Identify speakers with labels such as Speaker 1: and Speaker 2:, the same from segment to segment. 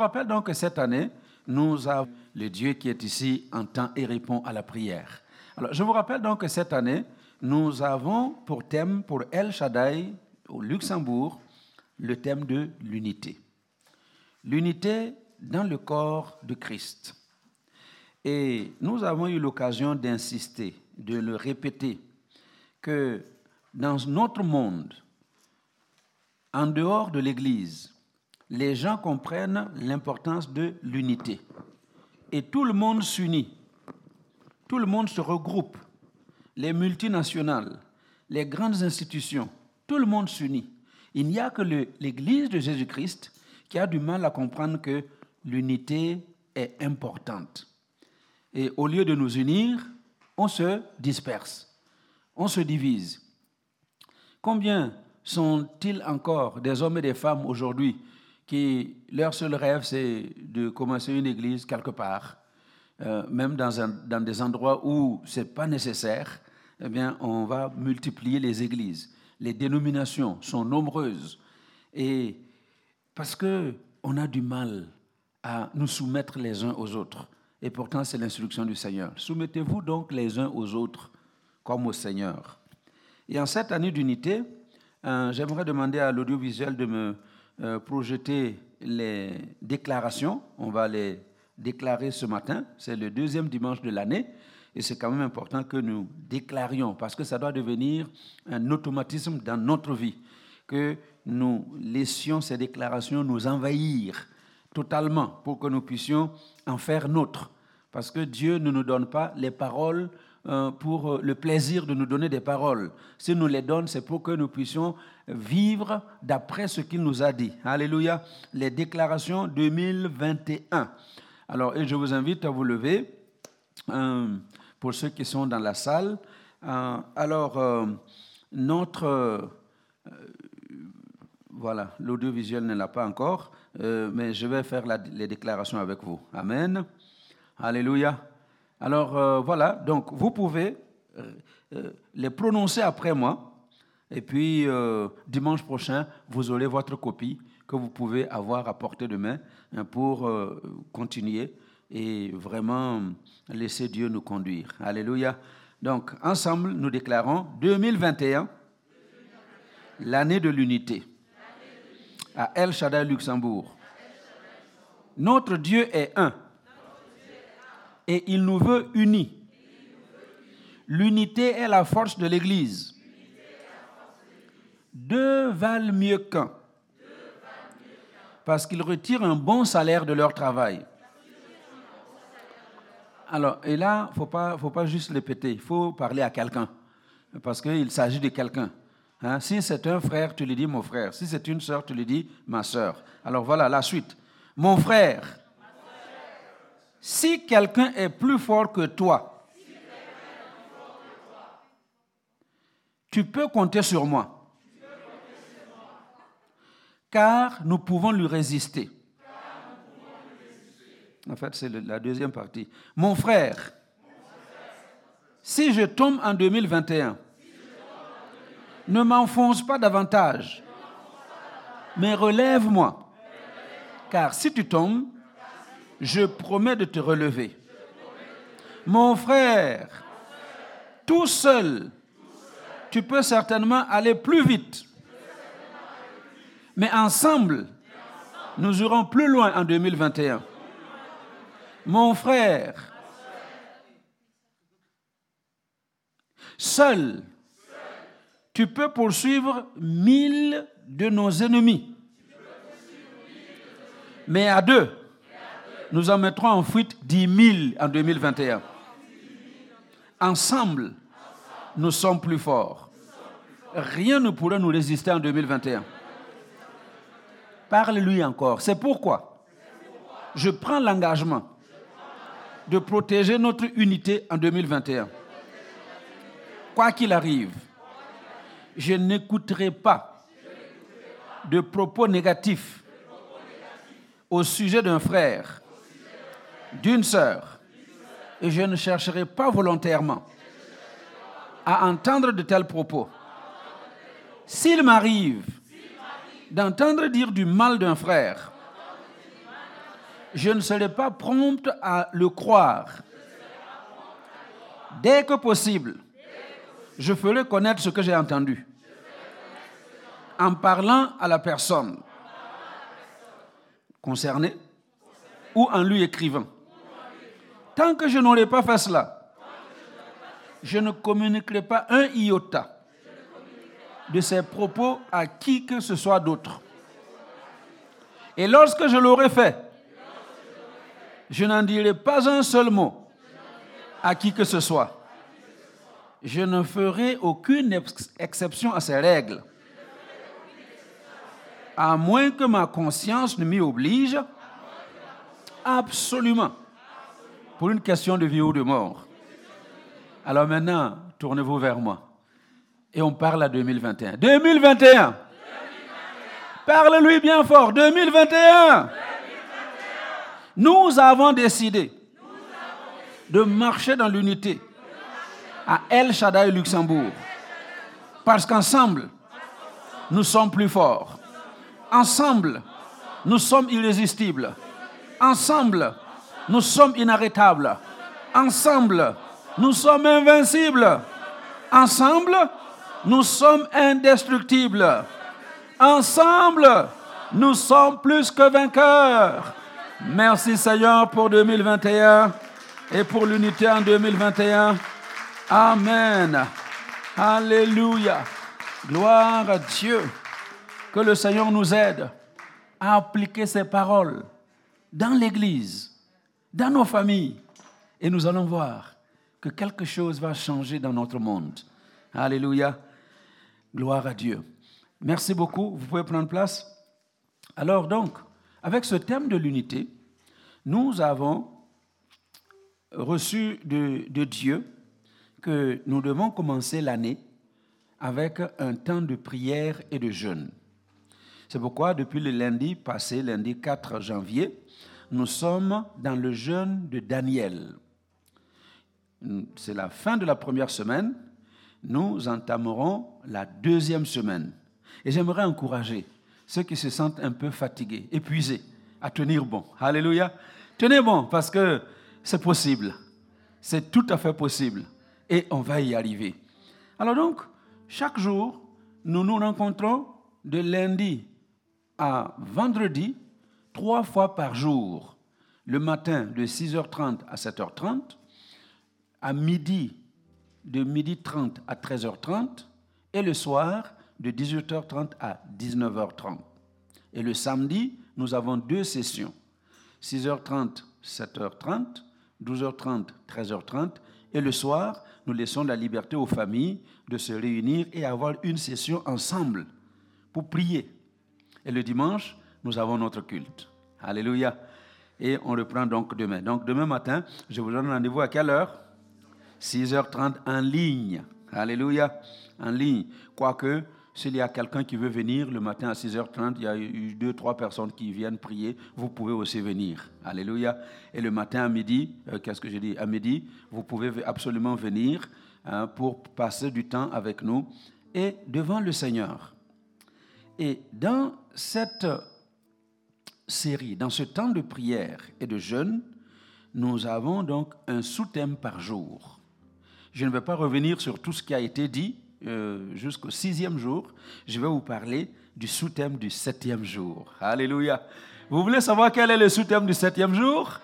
Speaker 1: Je rappelle donc que cette année, nous avons le Dieu qui est ici entend et répond à la prière. Alors, je vous rappelle donc que cette année, nous avons pour thème, pour El Shaddai, au Luxembourg, le thème de l'unité. L'unité dans le corps de Christ. Et nous avons eu l'occasion d'insister, de le répéter, que dans notre monde, en dehors de l'Église, les gens comprennent l'importance de l'unité. Et tout le monde s'unit, tout le monde se regroupe, les multinationales, les grandes institutions, tout le monde s'unit. Il n'y a que l'Église de Jésus-Christ qui a du mal à comprendre que l'unité est importante. Et au lieu de nous unir, on se disperse, on se divise. Combien sont-ils encore des hommes et des femmes aujourd'hui qui, leur seul rêve, c'est de commencer une église quelque part, euh, même dans, des endroits où ce n'est pas nécessaire, eh bien, on va multiplier les églises. Les dénominations sont nombreuses. Et parce qu'on a du mal à nous soumettre les uns aux autres. Et pourtant, c'est l'instruction du Seigneur. Soumettez-vous donc les uns aux autres comme au Seigneur. Et en cette année d'unité, euh, j'aimerais demander à l'audiovisuel de me euh, projeter les déclarations. On va les déclarer ce matin. C'est le deuxième dimanche de l'année. Et c'est quand même important que nous déclarions, parce que ça doit devenir un automatisme dans notre vie, que nous laissions ces déclarations nous envahir totalement pour que nous puissions en faire nôtre. Parce que Dieu ne nous donne pas les paroles pour le plaisir de nous donner des paroles. S'il nous les donne, c'est pour que nous puissions vivre d'après ce qu'il nous a dit. Alléluia. Les déclarations 2021. Alors, et je vous invite à vous lever euh, pour ceux qui sont dans la salle. Euh, alors, notre... voilà, l'audiovisuel ne l'a pas encore. Euh, mais je vais faire les déclarations avec vous. Amen. Alléluia. Alors euh, voilà, donc vous pouvez euh, les prononcer après moi. Et puis dimanche prochain, vous aurez votre copie que vous pouvez avoir à portée de main hein, pour continuer et vraiment laisser Dieu nous conduire. Alléluia. Donc ensemble, nous déclarons 2021, l'année de l'unité à El Shaddai Luxembourg. Notre Dieu est un et il nous veut unis. L'unité est la force de l'Église. Deux valent mieux qu'un parce qu'ils retirent un bon salaire de leur travail. Alors, et là, il ne faut pas, faut pas juste le péter, il faut parler à quelqu'un, parce qu'il s'agit de quelqu'un. Hein, si c'est un frère, tu lui dis mon frère. Si c'est une sœur, tu lui dis ma sœur. Alors voilà la suite. Mon frère, si quelqu'un est plus fort que toi, tu peux compter sur moi. Car nous pouvons lui résister. En fait, c'est la deuxième partie. Mon frère, si je tombe en 2021, ne m'enfonce pas davantage, mais relève-moi. Car si tu tombes, je promets de te relever. Mon frère, tout seul, tu peux certainement aller plus vite. Mais ensemble, nous irons plus loin en 2021. Mon frère, seul, tu peux poursuivre mille de nos ennemis. Mais à deux, nous en mettrons en fuite dix mille en 2021. Ensemble, nous sommes plus forts. Rien ne pourrait nous résister en 2021. Parle-lui encore. C'est pourquoi je prends l'engagement de protéger notre unité en 2021. Quoi qu'il arrive, je n'écouterai pas de propos négatifs au sujet d'un frère, d'une sœur, et je ne chercherai pas volontairement à entendre de tels propos. S'il m'arrive d'entendre dire du mal d'un frère Je ne serai pas prompte à le croire. Dès que possible, je ferai connaître ce que j'ai entendu en parlant à la personne concernée ou en lui écrivant. Tant que je n'aurai pas fait cela, je ne communiquerai pas un iota de ces propos à qui que ce soit d'autre. Et lorsque je l'aurai fait, je n'en dirai pas un seul mot à qui que ce soit. Je ne ferai aucune exception à ces règles, à moins que ma conscience ne m'y oblige absolument pour une question de vie ou de mort. Alors maintenant, tournez-vous vers moi et on parle à 2021. 2021. Parle-lui bien fort. 2021. Nous avons décidé de marcher dans l'unité à El Shaddai Luxembourg. Parce qu'ensemble, nous sommes plus forts. Ensemble, nous sommes irrésistibles. Ensemble, nous sommes inarrêtables. Ensemble, nous sommes invincibles. Ensemble, nous sommes indestructibles. Ensemble, nous sommes plus que vainqueurs. Merci Seigneur pour 2021 et pour l'unité en 2021. Amen. Alléluia. Gloire à Dieu. Que le Seigneur nous aide à appliquer ces paroles dans l'Église, dans nos familles. Et nous allons voir que quelque chose va changer dans notre monde. Alléluia. Gloire à Dieu. Merci beaucoup. Vous pouvez prendre place. Alors donc, avec ce thème de l'unité, nous avons reçu de, Dieu que nous devons commencer l'année avec un temps de prière et de jeûne. C'est pourquoi depuis le lundi passé, lundi 4 janvier, nous sommes dans le jeûne de Daniel. C'est la fin de la première semaine nous entamerons la deuxième semaine. Et j'aimerais encourager ceux qui se sentent un peu fatigués, épuisés, à tenir bon. Alléluia. Tenez bon parce que c'est possible. C'est tout à fait possible. Et on va y arriver. Alors donc, chaque jour, nous nous rencontrons de lundi à vendredi, trois fois par jour. Le matin de 6h30 à 7h30, à midi de 12h30 à 13h30 et le soir de 18h30 à 19h30. Et le samedi, nous avons deux sessions, 6h30, 7h30, 12h30, 13h30. Et le soir, nous laissons la liberté aux familles de se réunir et avoir une session ensemble pour prier. Et le dimanche, nous avons notre culte. Alléluia. Et on reprend donc demain. Donc demain matin, je vous donne rendez-vous à quelle heure? 6h30 en ligne. Alléluia, en ligne. Quoique, s'il y a quelqu'un qui veut venir le matin à 6h30, il y a eu deux, trois personnes qui viennent prier, vous pouvez aussi venir. Alléluia. Et le matin à midi, euh, qu'est-ce que j'ai dit? À midi, vous pouvez absolument venir hein, pour passer du temps avec nous et devant le Seigneur. Et dans cette série, dans ce temps de prière et de jeûne, nous avons donc un sous-thème par jour. Je ne vais pas revenir sur tout ce qui a été dit euh, jusqu'au sixième jour. Je vais vous parler du sous-thème du septième jour. Alléluia. Vous voulez savoir quel est le sous-thème du septième jour?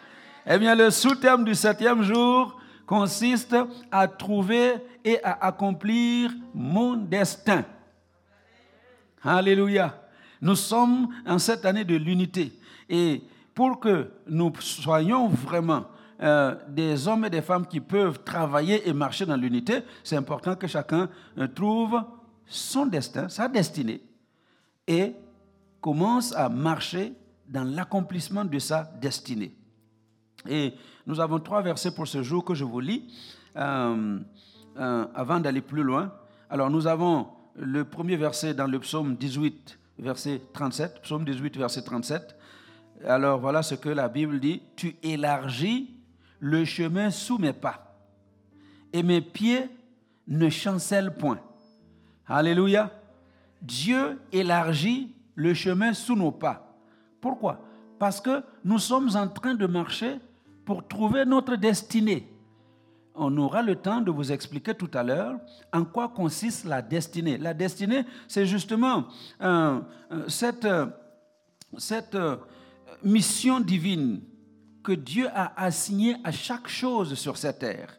Speaker 1: Eh bien, le sous-thème du septième jour consiste à trouver et à accomplir mon destin. Alléluia. Nous sommes en cette année de l'unité. Et pour que nous soyons vraiment euh, des hommes et des femmes qui peuvent travailler et marcher dans l'unité, c'est important que chacun euh, trouve son destin, sa destinée, et commence à marcher dans l'accomplissement de sa destinée. Et nous avons trois versets pour ce jour que je vous lis euh, avant d'aller plus loin. Alors nous avons le premier verset dans le psaume 18, verset 37, psaume 18, verset 37. Alors voilà ce que la Bible dit, tu élargis le chemin sous mes pas, et mes pieds ne chancellent point. Alléluia. Dieu élargit le chemin sous nos pas. Pourquoi? Parce que nous sommes en train de marcher pour trouver notre destinée. On aura le temps de vous expliquer tout à l'heure en quoi consiste la destinée. La destinée, c'est justement euh, euh, cette, euh, mission divine que Dieu a assignée à chaque chose sur cette terre.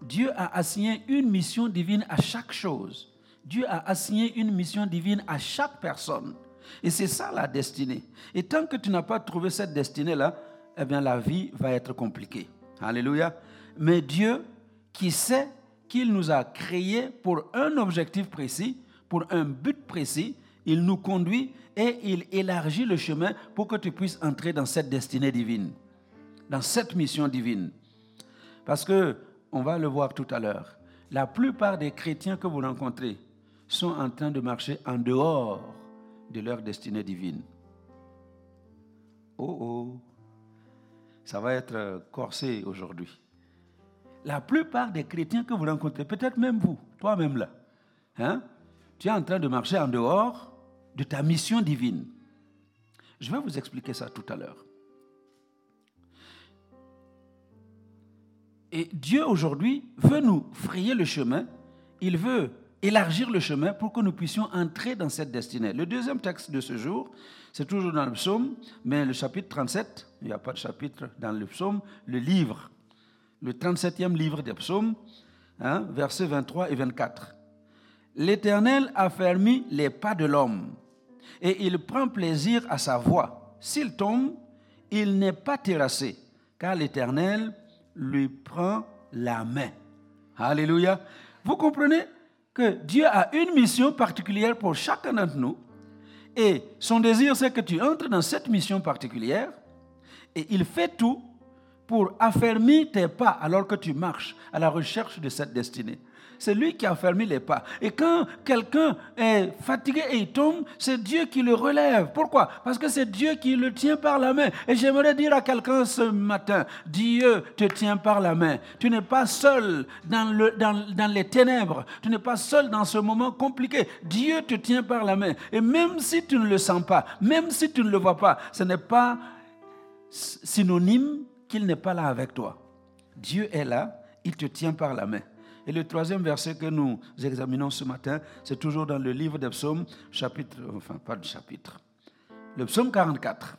Speaker 1: Dieu a assigné une mission divine à chaque chose. Dieu a assigné une mission divine à chaque personne. Et c'est ça la destinée. Et tant que tu n'as pas trouvé cette destinée-là, eh bien la vie va être compliquée. Alléluia. Mais Dieu, qui sait qu'il nous a créés pour un objectif précis, pour un but précis, il nous conduit et il élargit le chemin pour que tu puisses entrer dans cette destinée divine, dans cette mission divine. Parce que, on va le voir tout à l'heure, la plupart des chrétiens que vous rencontrez sont en train de marcher en dehors de leur destinée divine. Oh oh, ça va être corsé aujourd'hui. La plupart des chrétiens que vous rencontrez, peut-être même vous, toi-même là, hein, tu es en train de marcher en dehors de ta mission divine. Je vais vous expliquer ça tout à l'heure. Et Dieu aujourd'hui veut nous frayer le chemin, il veut élargir le chemin pour que nous puissions entrer dans cette destinée. Le deuxième texte de ce jour, c'est toujours dans le psaume, mais le chapitre 37, il n'y a pas de chapitre dans le psaume, le livre, le 37e livre des psaumes, hein, versets 23 et 24. L'Éternel a fermé les pas de l'homme et il prend plaisir à sa voix. S'il tombe, il n'est pas terrassé, car l'Éternel lui prend la main. Alléluia. Vous comprenez que Dieu a une mission particulière pour chacun d'entre nous. Et son désir, c'est que tu entres dans cette mission particulière. Et il fait tout pour affermir tes pas alors que tu marches à la recherche de cette destinée c'est lui qui a fermé les pas. Et quand quelqu'un est fatigué et il tombe, c'est Dieu qui le relève. Pourquoi? Parce que c'est Dieu qui le tient par la main. Et j'aimerais dire à quelqu'un ce matin, Dieu te tient par la main. Tu n'es pas seul dans, le, dans, dans les ténèbres. Tu n'es pas seul dans ce moment compliqué. Dieu te tient par la main. Et même si tu ne le sens pas, même si tu ne le vois pas, ce n'est pas synonyme qu'il n'est pas là avec toi. Dieu est là, il te tient par la main. Et le troisième verset que nous examinons ce matin, c'est toujours dans le livre des psaumes, chapitre, enfin pas de chapitre, le psaume 44,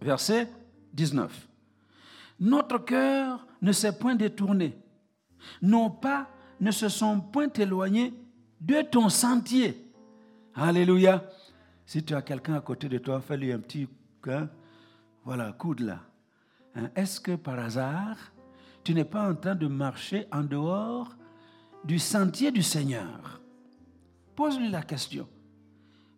Speaker 1: verset 19. Notre cœur ne s'est point détourné, nos pas ne se sont point éloignés de ton sentier. Alléluia. Si tu as quelqu'un à côté de toi, fais-lui un petit hein, voilà, coude là. Hein, est-ce que par hasard, tu n'es pas en train de marcher en dehors du sentier du Seigneur. Pose-lui la question.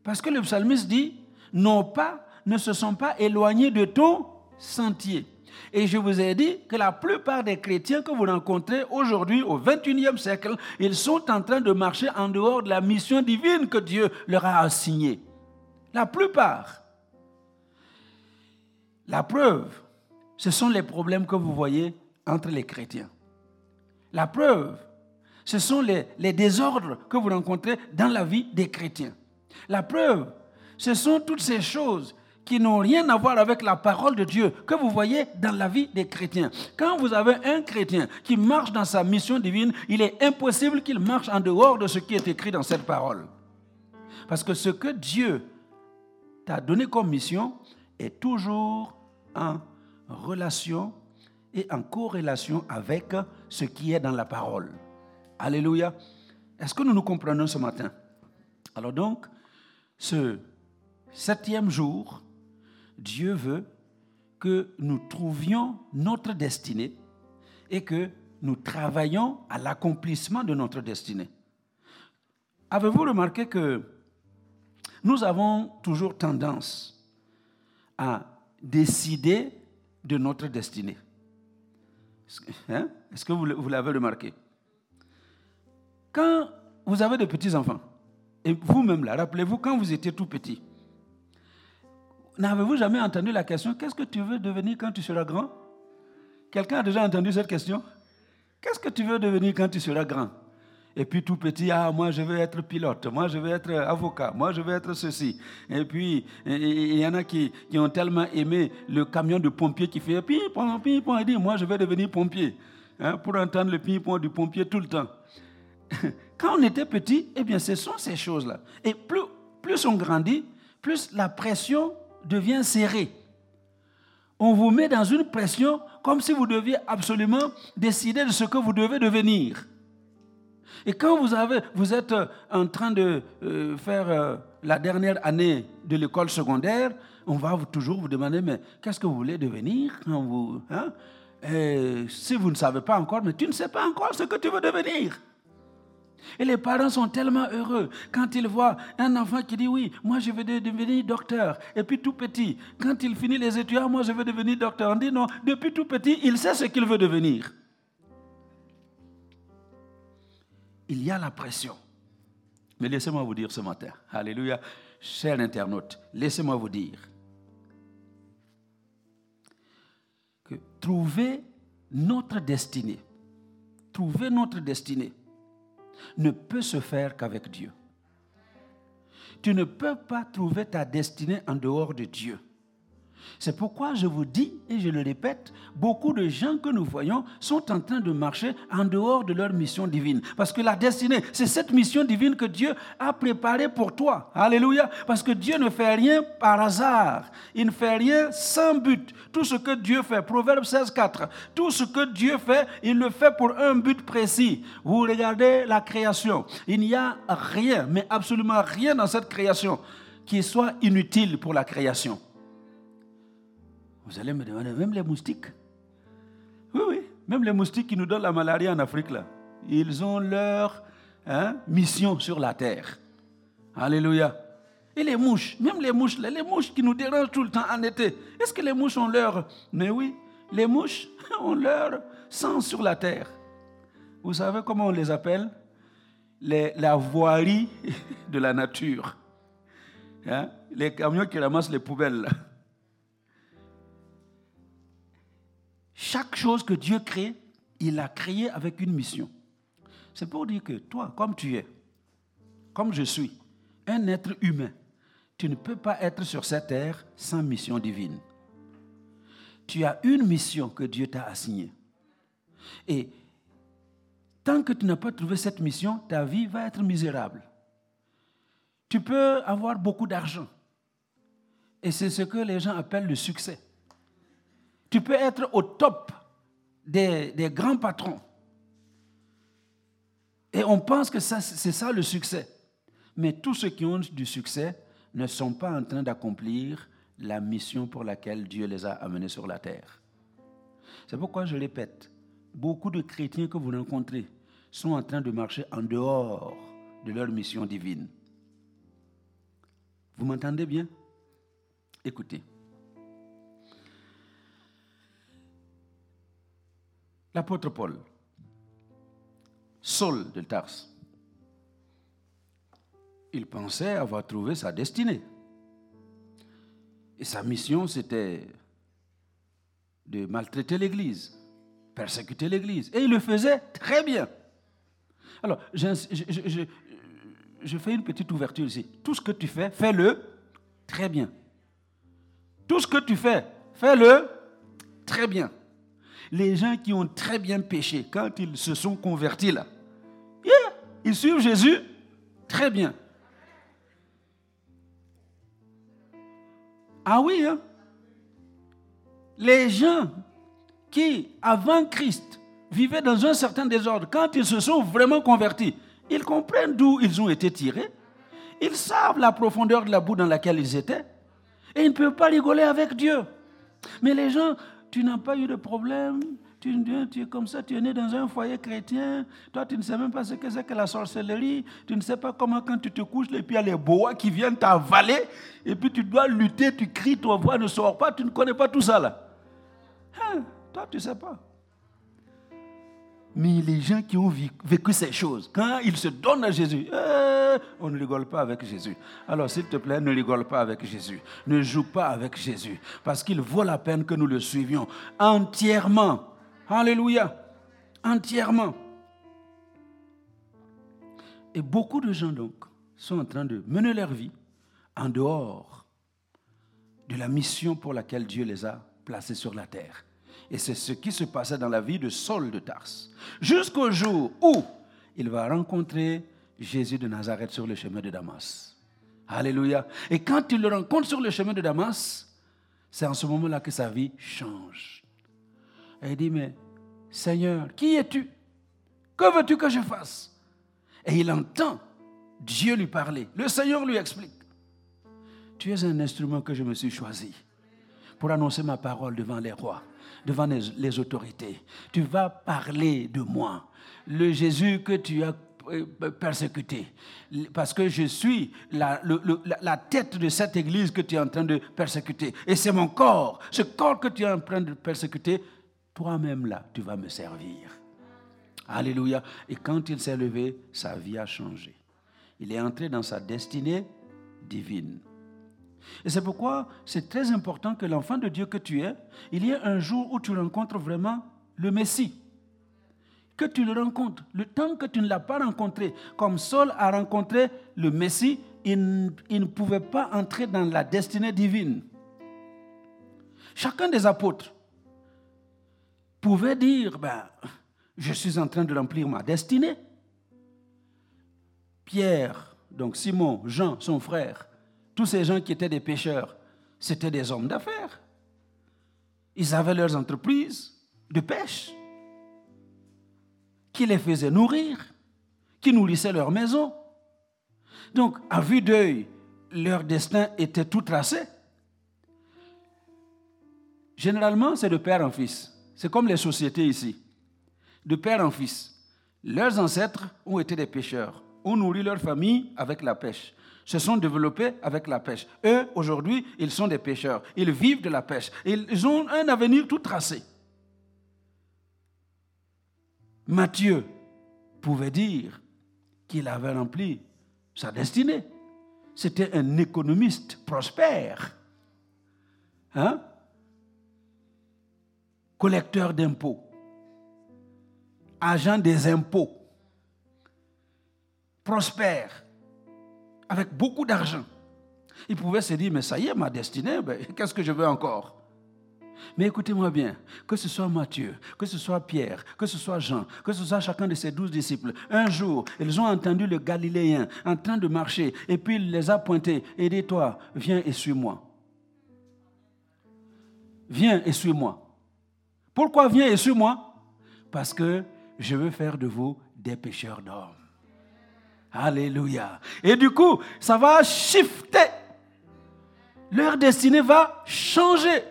Speaker 1: Parce que le psalmiste dit, nos pas ne se sont pas éloignés de ton sentier. Et je vous ai dit que la plupart des chrétiens que vous rencontrez aujourd'hui au 21e siècle, ils sont en train de marcher en dehors de la mission divine que Dieu leur a assignée. La plupart. La preuve, ce sont les problèmes que vous voyez entre les chrétiens. La preuve, ce sont les, désordres que vous rencontrez dans la vie des chrétiens. La preuve, ce sont toutes ces choses qui n'ont rien à voir avec la parole de Dieu que vous voyez dans la vie des chrétiens. Quand vous avez un chrétien qui marche dans sa mission divine, il est impossible qu'il marche en dehors de ce qui est écrit dans cette parole. Parce que ce que Dieu t'a donné comme mission est toujours en relation et en corrélation avec ce qui est dans la parole. Alléluia. Est-ce que nous nous comprenons ce matin? Alors donc, ce septième jour, Dieu veut que nous trouvions notre destinée et que nous travaillons à l'accomplissement de notre destinée. Avez-vous remarqué que nous avons toujours tendance à décider de notre destinée? Hein? Est-ce que vous, l'avez remarqué? Quand vous avez de petits-enfants, et vous-même là, rappelez-vous, quand vous étiez tout petit, n'avez-vous jamais entendu la question Qu'est-ce que tu veux devenir quand tu seras grand? Quelqu'un a déjà entendu cette question? Qu'est-ce que tu veux devenir quand tu seras grand? Et puis tout petit, ah, moi je veux être pilote, moi je veux être avocat, moi je veux être ceci. Et puis, il y en a qui, qui, ont tellement aimé le camion de pompier qui fait ping-pong, ping-pong, et dit, moi je vais devenir pompier. Hein, pour entendre le ping-pong du pompier tout le temps. Quand on était petit, eh bien, ce sont ces choses-là. Et plus, plus on grandit, plus la pression devient serrée. On vous met dans une pression comme si vous deviez absolument décider de ce que vous devez devenir. Et quand vous, avez, vous êtes euh, en train de euh, faire euh, la dernière année de l'école secondaire, on va toujours vous demander, mais qu'est-ce que vous voulez devenir hein? Si vous ne savez pas encore, mais tu ne sais pas encore ce que tu veux devenir. Et les parents sont tellement heureux quand ils voient un enfant qui dit oui, moi je veux devenir docteur. Et puis tout petit, quand il finit les études, ah, moi je veux devenir docteur. On dit non, depuis tout petit, il sait ce qu'il veut devenir. Il y a la pression. Mais laissez-moi vous dire ce matin, Alléluia, cher internaute, laissez-moi vous dire que trouver notre destinée, trouver notre destinée ne peut se faire qu'avec Dieu. Tu ne peux pas trouver ta destinée en dehors de Dieu. C'est pourquoi je vous dis, et je le répète, beaucoup de gens que nous voyons sont en train de marcher en dehors de leur mission divine. Parce que la destinée, c'est cette mission divine que Dieu a préparée pour toi. Alléluia. Parce que Dieu ne fait rien par hasard. Il ne fait rien sans but. Tout ce que Dieu fait, Proverbe 16, 4, tout ce que Dieu fait, il le fait pour un but précis. Vous regardez la création. Il n'y a rien, mais absolument rien dans cette création qui soit inutile pour la création. Vous allez me demander, même les moustiques? Oui, oui, même les moustiques qui nous donnent la malaria en Afrique, là, ils ont leur hein, mission sur la terre. Alléluia. Et les mouches, même les mouches, les mouches qui nous dérangent tout le temps en été, est-ce que les mouches ont leur... Mais oui, les mouches ont leur sang sur la terre? Vous savez comment on les appelle? Les, La voirie de la nature. Hein? Les camions qui ramassent les poubelles. Là. Chaque chose que Dieu crée, il l'a créé avec une mission. C'est pour dire que toi, comme tu es, comme je suis, un être humain, tu ne peux pas être sur cette terre sans mission divine. Tu as une mission que Dieu t'a assignée. Et tant que tu n'as pas trouvé cette mission, ta vie va être misérable. Tu peux avoir beaucoup d'argent. Et c'est ce que les gens appellent le succès. Tu peux être au top des, grands patrons. Et on pense que c'est ça le succès. Mais tous ceux qui ont du succès ne sont pas en train d'accomplir la mission pour laquelle Dieu les a amenés sur la terre. C'est pourquoi je répète, beaucoup de chrétiens que vous rencontrez sont en train de marcher en dehors de leur mission divine. Vous m'entendez bien? Écoutez. L'apôtre Paul, Saul de Tars, il pensait avoir trouvé sa destinée. Et sa mission, c'était de maltraiter l'Église, persécuter l'Église. Et il le faisait très bien. Alors, je, je, fais une petite ouverture ici. Tout ce que tu fais, fais-le très bien. Tout ce que tu fais, fais-le très bien les gens qui ont très bien péché, quand ils se sont convertis là, ils suivent Jésus très bien. Ah oui, hein? les gens qui, avant Christ, vivaient dans un certain désordre, quand ils se sont vraiment convertis, ils comprennent d'où ils ont été tirés, ils savent la profondeur de la boue dans laquelle ils étaient, et ils ne peuvent pas rigoler avec Dieu. Mais les gens tu n'as pas eu de problème, tu, es comme ça, tu es né dans un foyer chrétien, toi tu ne sais même pas ce que c'est que la sorcellerie, tu ne sais pas comment quand tu te couches, et puis il y a les boas qui viennent t'avaler, et puis tu dois lutter, tu cries, ton voix ne sort pas, tu ne connais pas tout ça là. Hein, toi tu ne sais pas. Mais les gens qui ont vécu ces choses, quand ils se donnent à Jésus, on ne rigole pas avec Jésus. Alors s'il te plaît, ne rigole pas avec Jésus. Ne joue pas avec Jésus. Parce qu'il vaut la peine que nous le suivions entièrement. Alléluia. Entièrement. Et beaucoup de gens, donc, sont en train de mener leur vie en dehors de la mission pour laquelle Dieu les a placés sur la terre. Et c'est ce qui se passait dans la vie de Saul de Tarse. Jusqu'au jour où il va rencontrer Jésus de Nazareth sur le chemin de Damas. Alléluia. Et quand il le rencontre sur le chemin de Damas, c'est en ce moment-là que sa vie change. Et il dit, mais Seigneur, qui es-tu? Que veux-tu que je fasse? Et il entend Dieu lui parler. Le Seigneur lui explique. Tu es un instrument que je me suis choisi pour annoncer ma parole devant les rois, devant les, autorités. Tu vas parler de moi, le Jésus que tu as persécuté, parce que je suis la, la, tête de cette église que tu es en train de persécuter. Et c'est mon corps, ce corps que tu es en train de persécuter, toi-même là, tu vas me servir. Alléluia. Et quand il s'est levé, sa vie a changé. Il est entré dans sa destinée divine. Et c'est pourquoi c'est très important que l'enfant de Dieu que tu es, il y ait un jour où tu rencontres vraiment le Messie. Que tu le rencontres. Le temps que tu ne l'as pas rencontré, comme Saul a rencontré le Messie, il, ne pouvait pas entrer dans la destinée divine. Chacun des apôtres pouvait dire, ben, je suis en train de remplir ma destinée. Pierre, donc Simon, Jean, son frère, tous ces gens qui étaient des pêcheurs, c'était des hommes d'affaires. Ils avaient leurs entreprises de pêche qui les faisaient nourrir, qui nourrissaient leur maison. Donc, à vue d'œil, leur destin était tout tracé. Généralement, c'est de père en fils. C'est comme les sociétés ici. De père en fils. Leurs ancêtres ont été des pêcheurs, ont nourri leur famille avec la pêche se sont développés avec la pêche. Eux, aujourd'hui, ils sont des pêcheurs. Ils vivent de la pêche. Ils ont un avenir tout tracé. Matthieu pouvait dire qu'il avait rempli sa destinée. C'était un économiste prospère. Hein? Collecteur d'impôts. Agent des impôts. Prospère avec beaucoup d'argent. Il pouvait se dire, mais ça y est, ma destinée, ben, qu'est-ce que je veux encore? Mais écoutez-moi bien, que ce soit Matthieu, que ce soit Pierre, que ce soit Jean, que ce soit chacun de ses douze disciples, un jour, ils ont entendu le Galiléen en train de marcher, et puis il les a pointés et dit, toi, viens et suis-moi. Viens et suis-moi. Pourquoi viens et suis-moi? Parce que je veux faire de vous des pécheurs d'hommes. Alléluia. Et du coup, ça va shifter. Leur destinée va changer.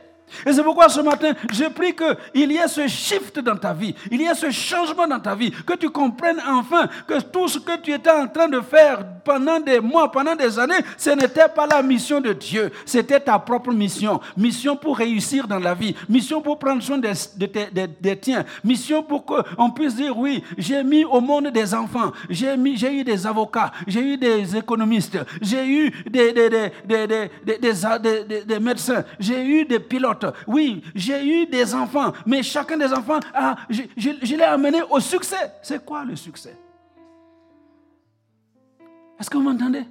Speaker 1: Et c'est pourquoi ce matin, je prie qu'il y ait ce shift dans ta vie, il y ait ce changement dans ta vie, que tu comprennes enfin que tout ce que tu étais en train de faire pendant des mois, pendant des années, ce n'était pas la mission de Dieu, c'était ta propre mission. Mission pour réussir dans la vie, mission pour prendre soin des, des, tiens, mission pour qu'on puisse dire oui, j'ai mis au monde des enfants, j'ai eu des avocats, j'ai eu des économistes, j'ai eu des, des médecins, j'ai eu des pilotes. Oui, j'ai eu des enfants, mais chacun des enfants, je, l'ai amené au succès. C'est quoi le succès? Est-ce que vous m'entendez?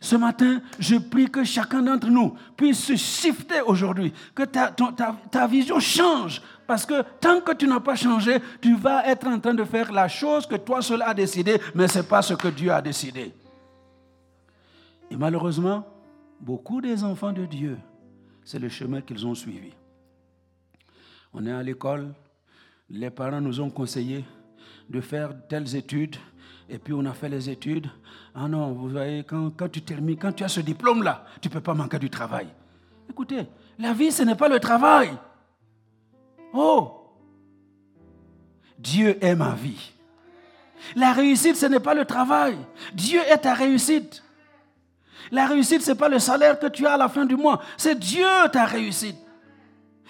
Speaker 1: Ce matin, je prie que chacun d'entre nous puisse se shifter aujourd'hui, que ta, ta, vision change. Parce que tant que tu n'as pas changé, tu vas être en train de faire la chose que toi seul as décidé, mais ce n'est pas ce que Dieu a décidé. Et malheureusement, beaucoup des enfants de Dieu, c'est le chemin qu'ils ont suivi. On est à l'école, les parents nous ont conseillé de faire telles études, et puis on a fait les études. Ah non, vous voyez, quand, tu termines, quand tu as ce diplôme-là, tu ne peux pas manquer du travail. Écoutez, la vie, ce n'est pas le travail. Oh, Dieu est ma vie. La réussite, ce n'est pas le travail. Dieu est ta réussite. La réussite, ce n'est pas le salaire que tu as à la fin du mois. C'est Dieu ta réussite.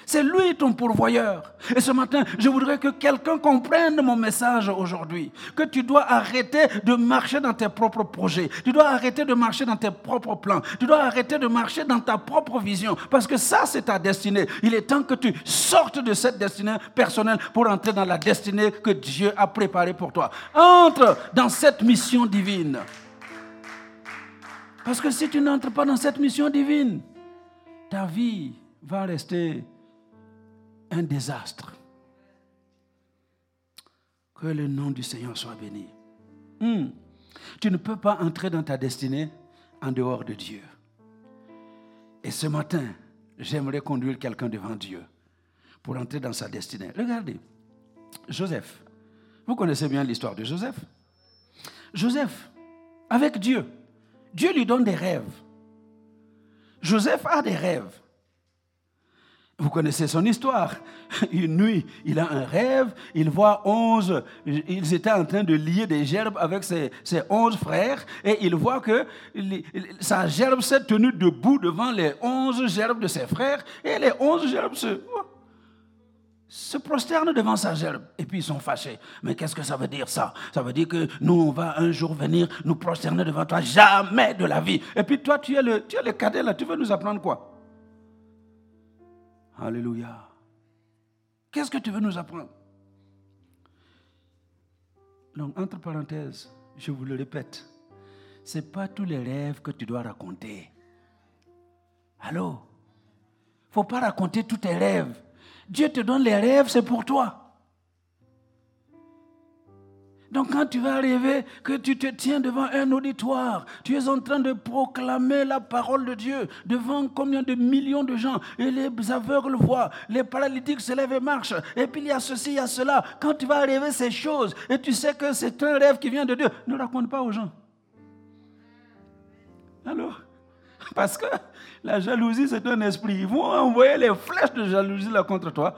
Speaker 1: C'est lui ton pourvoyeur. Et ce matin, je voudrais que quelqu'un comprenne mon message aujourd'hui. Que tu dois arrêter de marcher dans tes propres projets. Tu dois arrêter de marcher dans tes propres plans. Tu dois arrêter de marcher dans ta propre vision. Parce que ça, c'est ta destinée. Il est temps que tu sortes de cette destinée personnelle pour entrer dans la destinée que Dieu a préparée pour toi. Entre dans cette mission divine. Parce que si tu n'entres pas dans cette mission divine, ta vie va rester un désastre. Que le nom du Seigneur soit béni. Hmm. Tu ne peux pas entrer dans ta destinée en dehors de Dieu. Et ce matin, j'aimerais conduire quelqu'un devant Dieu pour entrer dans sa destinée. Regardez, Joseph. Vous connaissez bien l'histoire de Joseph. Joseph, avec Dieu, Dieu lui donne des rêves. Joseph a des rêves. Vous connaissez son histoire. Une nuit, il a un rêve, il voit onze, ils étaient en train de lier des gerbes avec ses, onze frères, et il voit que sa gerbe s'est tenue debout devant les onze gerbes de ses frères, et les onze gerbes se, se prosternent devant sa gerbe, et puis ils sont fâchés. Mais qu'est-ce que ça veut dire ça? Ça veut dire que nous, on va un jour venir nous prosterner devant toi, jamais de la vie. Et puis toi, tu es le, tu es le cadet là, tu veux nous apprendre quoi? Alléluia. Qu'est-ce que tu veux nous apprendre? Donc, entre parenthèses, je vous le répète, ce n'est pas tous les rêves que tu dois raconter. Allô? Il ne faut pas raconter tous tes rêves. Dieu te donne les rêves, c'est pour toi. Donc quand tu vas arriver, que tu te tiens devant un auditoire, tu es en train de proclamer la parole de Dieu devant combien de millions de gens, et les aveugles voient, les paralytiques se lèvent et marchent, et puis il y a ceci, il y a cela. Quand tu vas arriver ces choses, et tu sais que c'est un rêve qui vient de Dieu, ne raconte pas aux gens. Alors, parce que la jalousie, c'est un esprit. Ils vont envoyer les flèches de jalousie là contre toi,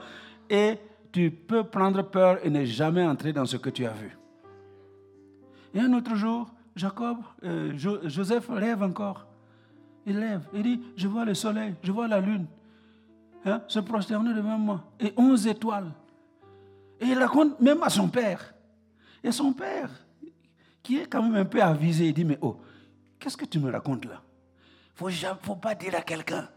Speaker 1: et tu peux prendre peur et ne jamais entrer dans ce que tu as vu. Et un autre jour, Jacob, euh, Joseph rêve encore. Il rêve. Il dit, je vois le soleil, je vois la lune hein, se prosterner devant moi. Et onze étoiles. Et il raconte même à son père. Et son père, qui est quand même un peu avisé, il dit, mais oh, qu'est-ce que tu me racontes là? Ne faut pas dire à quelqu'un.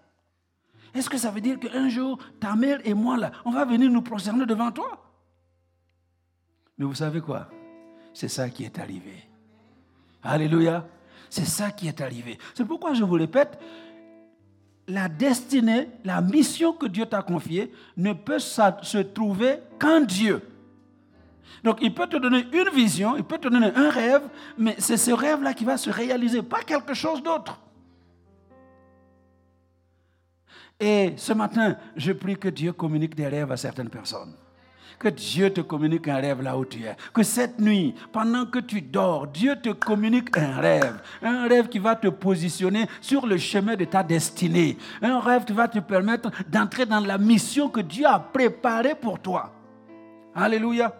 Speaker 1: Est-ce que ça veut dire qu'un jour, ta mère et moi, on va venir nous prosterner devant toi? Mais vous savez quoi? C'est ça qui est arrivé. Alléluia. C'est ça qui est arrivé. C'est pourquoi je vous répète, la destinée, la mission que Dieu t'a confiée ne peut se trouver qu'en Dieu. Donc il peut te donner une vision, il peut te donner un rêve, mais c'est ce rêve-là qui va se réaliser, pas quelque chose d'autre. Et ce matin, je prie que Dieu communique des rêves à certaines personnes. Que Dieu te communique un rêve là où tu es. Que cette nuit, pendant que tu dors, Dieu te communique un rêve. Un rêve qui va te positionner sur le chemin de ta destinée. Un rêve qui va te permettre d'entrer dans la mission que Dieu a préparée pour toi. Alléluia.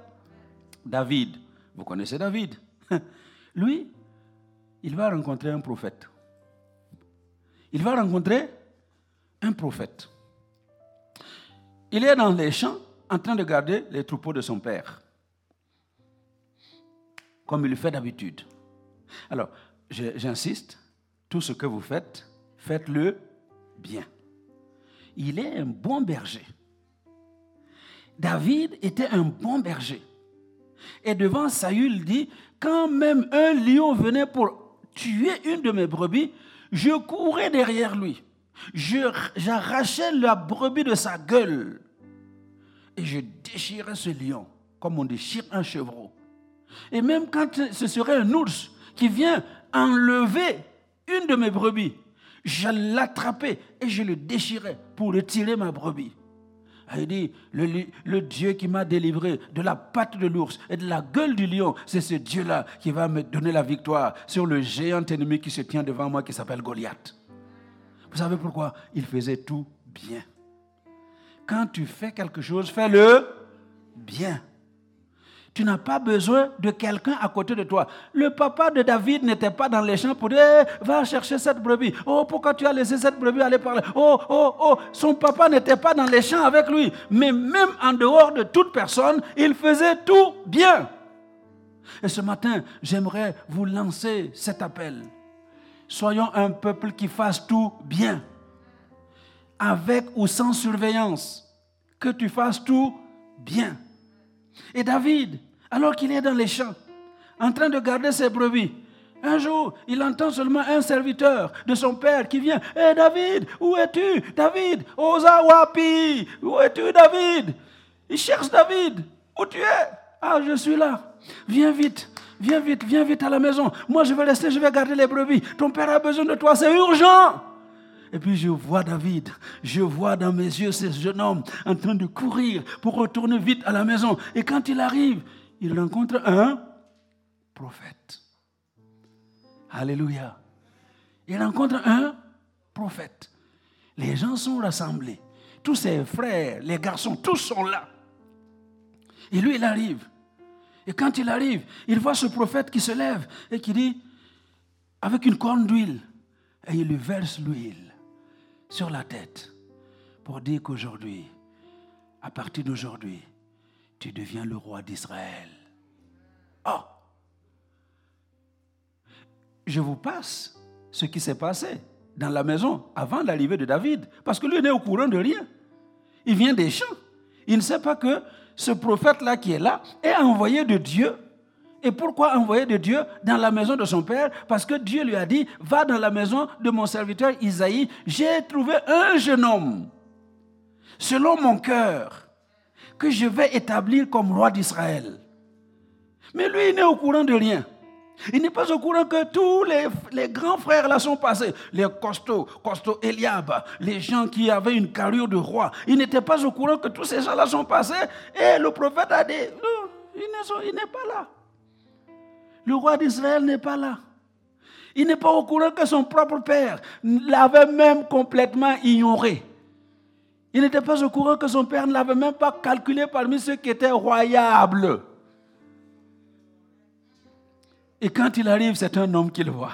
Speaker 1: David, vous connaissez David? Lui, il va rencontrer un prophète. Il va rencontrer un prophète. Il est dans les champs en train de garder les troupeaux de son père, comme il le fait d'habitude. Alors, j'insiste, tout ce que vous faites, faites-le bien. Il est un bon berger. David était un bon berger. Et devant Saül dit, quand même un lion venait pour tuer une de mes brebis, je courais derrière lui. J'arrachais la brebis de sa gueule et je déchirais ce lion comme on déchire un chevreau. Et même quand ce serait un ours qui vient enlever une de mes brebis, je l'attrapais et je le déchirais pour retirer ma brebis. Il dit, le, le Dieu qui m'a délivré de la patte de l'ours et de la gueule du lion, c'est ce Dieu-là qui va me donner la victoire sur le géant ennemi qui se tient devant moi qui s'appelle Goliath. Vous savez pourquoi? Il faisait tout bien quand tu fais quelque chose, fais-le bien. Tu n'as pas besoin de quelqu'un à côté de toi. Le papa de David n'était pas dans les champs pour dire eh, Va chercher cette brebis. Oh, pourquoi tu as laissé cette brebis aller parler Oh, oh, oh. Son papa n'était pas dans les champs avec lui. Mais même en dehors de toute personne, il faisait tout bien. Et ce matin, j'aimerais vous lancer cet appel. Soyons un peuple qui fasse tout bien. Avec ou sans surveillance. Que tu fasses tout bien. Et David, alors qu'il est dans les champs, en train de garder ses brebis, un jour, il entend seulement un serviteur de son père qui vient. Hé David, où es-tu? David, Ozawapi, où es-tu David? Il cherche David. Où tu es? Ah, je suis là. Viens vite, viens vite, viens vite à la maison. Moi, je vais rester, je vais garder les brebis. Ton père a besoin de toi, c'est urgent. Et puis je vois David, je vois dans mes yeux ce jeune homme en train de courir pour retourner vite à la maison. Et quand il arrive, il rencontre un prophète. Alléluia. Il rencontre un prophète. Les gens sont rassemblés. Tous ses frères, les garçons, tous sont là. Et lui, il arrive. Et quand il arrive, il voit ce prophète qui se lève et qui dit, avec une corne d'huile, et il lui verse l'huile sur la tête pour dire qu'aujourd'hui, à partir d'aujourd'hui, tu deviens le roi d'Israël. Oh Je vous passe ce qui s'est passé dans la maison avant l'arrivée de David, parce que lui n'est au courant de rien. Il vient des champs. Il ne sait pas que ce prophète-là qui est là est envoyé de Dieu et pourquoi envoyer de Dieu dans la maison de son père? Parce que Dieu lui a dit, va dans la maison de mon serviteur Isaïe, j'ai trouvé un jeune homme, selon mon cœur, que je vais établir comme roi d'Israël. Mais lui, il n'est au courant de rien. Il n'est pas au courant que tous les, grands frères là sont passés. Les costauds, costauds Eliab, les gens qui avaient une carrure de roi. Il n'était pas au courant que tous ces gens là sont passés. Et le prophète a dit, non, il n'est pas là. Le roi d'Israël n'est pas là. Il n'est pas au courant que son propre père l'avait même complètement ignoré. Il n'était pas au courant que son père ne l'avait même pas calculé parmi ceux qui étaient royables. Et quand il arrive, c'est un homme qui le voit.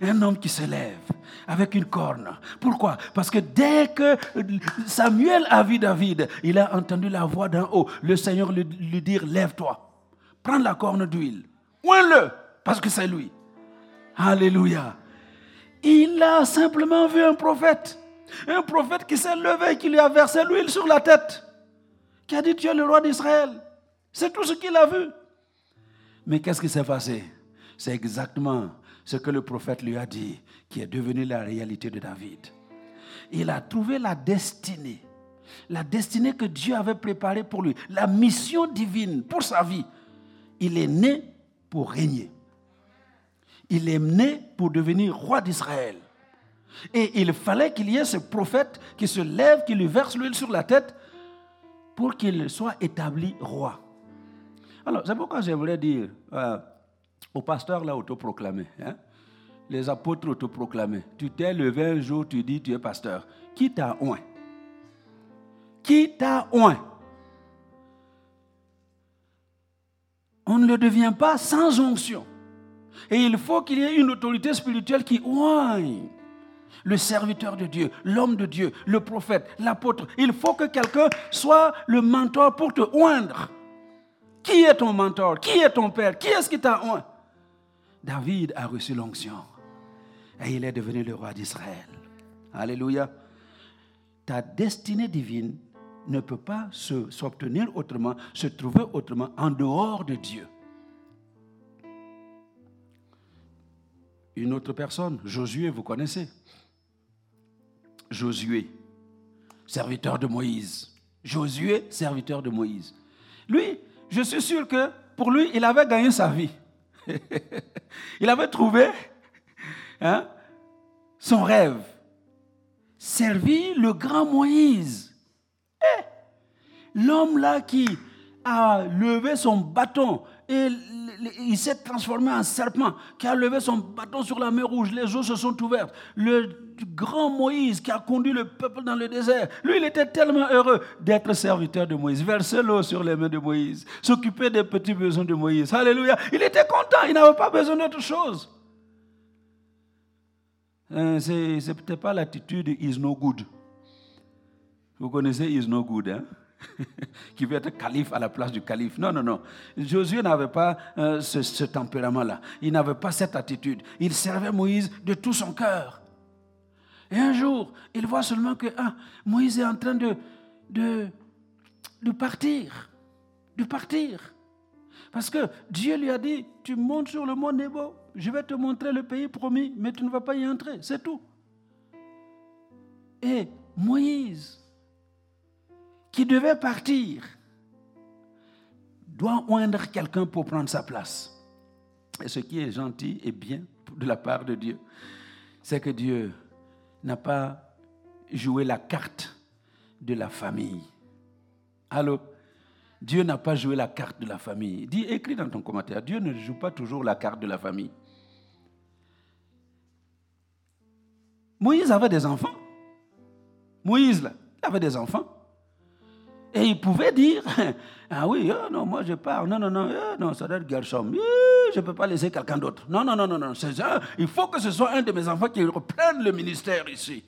Speaker 1: Un homme qui se lève avec une corne. Pourquoi? Parce que dès que Samuel a vu David, il a entendu la voix d'en haut, le Seigneur lui, lui dire, lève-toi, prends la corne d'huile le parce que c'est lui. Alléluia. Il a simplement vu un prophète. Un prophète qui s'est levé et qui lui a versé l'huile sur la tête. Qui a dit Tu es le roi d'Israël. C'est tout ce qu'il a vu. Mais qu'est-ce qui s'est passé? C'est exactement ce que le prophète lui a dit, qui est devenu la réalité de David. Il a trouvé la destinée, la destinée que Dieu avait préparée pour lui, la mission divine pour sa vie. Il est né pour régner. Il est né pour devenir roi d'Israël. Et il fallait qu'il y ait ce prophète qui se lève, qui lui verse l'huile sur la tête pour qu'il soit établi roi. Alors, c'est pourquoi j'aimerais dire euh, aux pasteurs là autoproclamés, hein, les apôtres autoproclamés, tu t'es levé un jour, tu dis tu es pasteur. Qui t'a oint? Qui t'a oint? On ne le devient pas sans onction. Et il faut qu'il y ait une autorité spirituelle qui oigne le serviteur de Dieu, l'homme de Dieu, le prophète, l'apôtre. Il faut que quelqu'un soit le mentor pour te oindre. Qui est ton mentor? Qui est ton père? Qui est-ce qui t'a oint? David a reçu l'onction et il est devenu le roi d'Israël. Alléluia. Ta destinée divine ne peut pas s'obtenir autrement, se trouver autrement en dehors de Dieu. Une autre personne, Josué, vous connaissez? Josué, serviteur de Moïse. Josué, serviteur de Moïse. Lui, je suis sûr que pour lui, il avait gagné sa vie. il avait trouvé hein, son rêve. Servi le grand Moïse l'homme là qui a levé son bâton et il s'est transformé en serpent, qui a levé son bâton sur la mer rouge, les eaux se sont ouvertes. Le grand Moïse qui a conduit le peuple dans le désert, lui, il était tellement heureux d'être serviteur de Moïse, verser l'eau sur les mains de Moïse, s'occuper des petits besoins de Moïse. Alléluia. Il était content, il n'avait pas besoin d'autre chose. Euh, c'est peut-être pas l'attitude is no good. Vous connaissez is no good, hein? qui veut être calife à la place du calife. Non, non, non. Josué n'avait pas euh, ce, tempérament-là. Il n'avait pas cette attitude. Il servait Moïse de tout son cœur. Et un jour, il voit seulement que ah, Moïse est en train de, de, de partir. De partir. Parce que Dieu lui a dit, tu montes sur le mont Nebo, je vais te montrer le pays promis, mais tu ne vas pas y entrer. C'est tout. Et Moïse qui devait partir doit oindre quelqu'un pour prendre sa place. Et ce qui est gentil et bien de la part de Dieu, c'est que Dieu n'a pas joué la carte de la famille. Allô? Dieu n'a pas joué la carte de la famille. Dis, écris dans ton commentaire, Dieu ne joue pas toujours la carte de la famille. Moïse avait des enfants. Moïse, là, il avait des enfants. Et il pouvait dire, ah oui, oh non, moi je pars, non, non, non, oh non, ça doit être Gershom, je ne peux pas laisser quelqu'un d'autre. Non, non, non, non, non, il faut que ce soit un de mes enfants qui reprenne le ministère ici.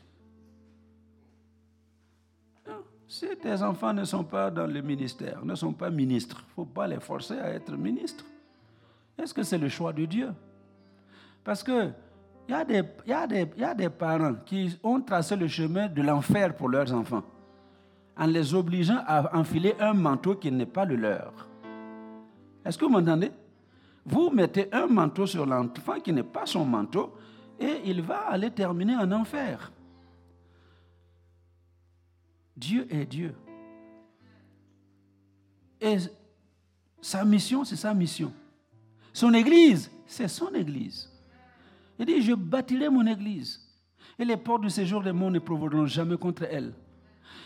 Speaker 1: Si tes enfants ne sont pas dans le ministère, ne sont pas ministres, il ne faut pas les forcer à être ministres. Est-ce que c'est le choix de Dieu? Parce que il y, y, y a des parents qui ont tracé le chemin de l'enfer pour leurs enfants en les obligeant à enfiler un manteau qui n'est pas le leur. Est-ce que vous m'entendez? Vous mettez un manteau sur l'enfant qui n'est pas son manteau et il va aller terminer en enfer. Dieu est Dieu. Et sa mission, c'est sa mission. Son église, c'est son église. Il dit, je bâtirai mon église. Et les portes du séjour des mondes ne provoqueront jamais contre elle.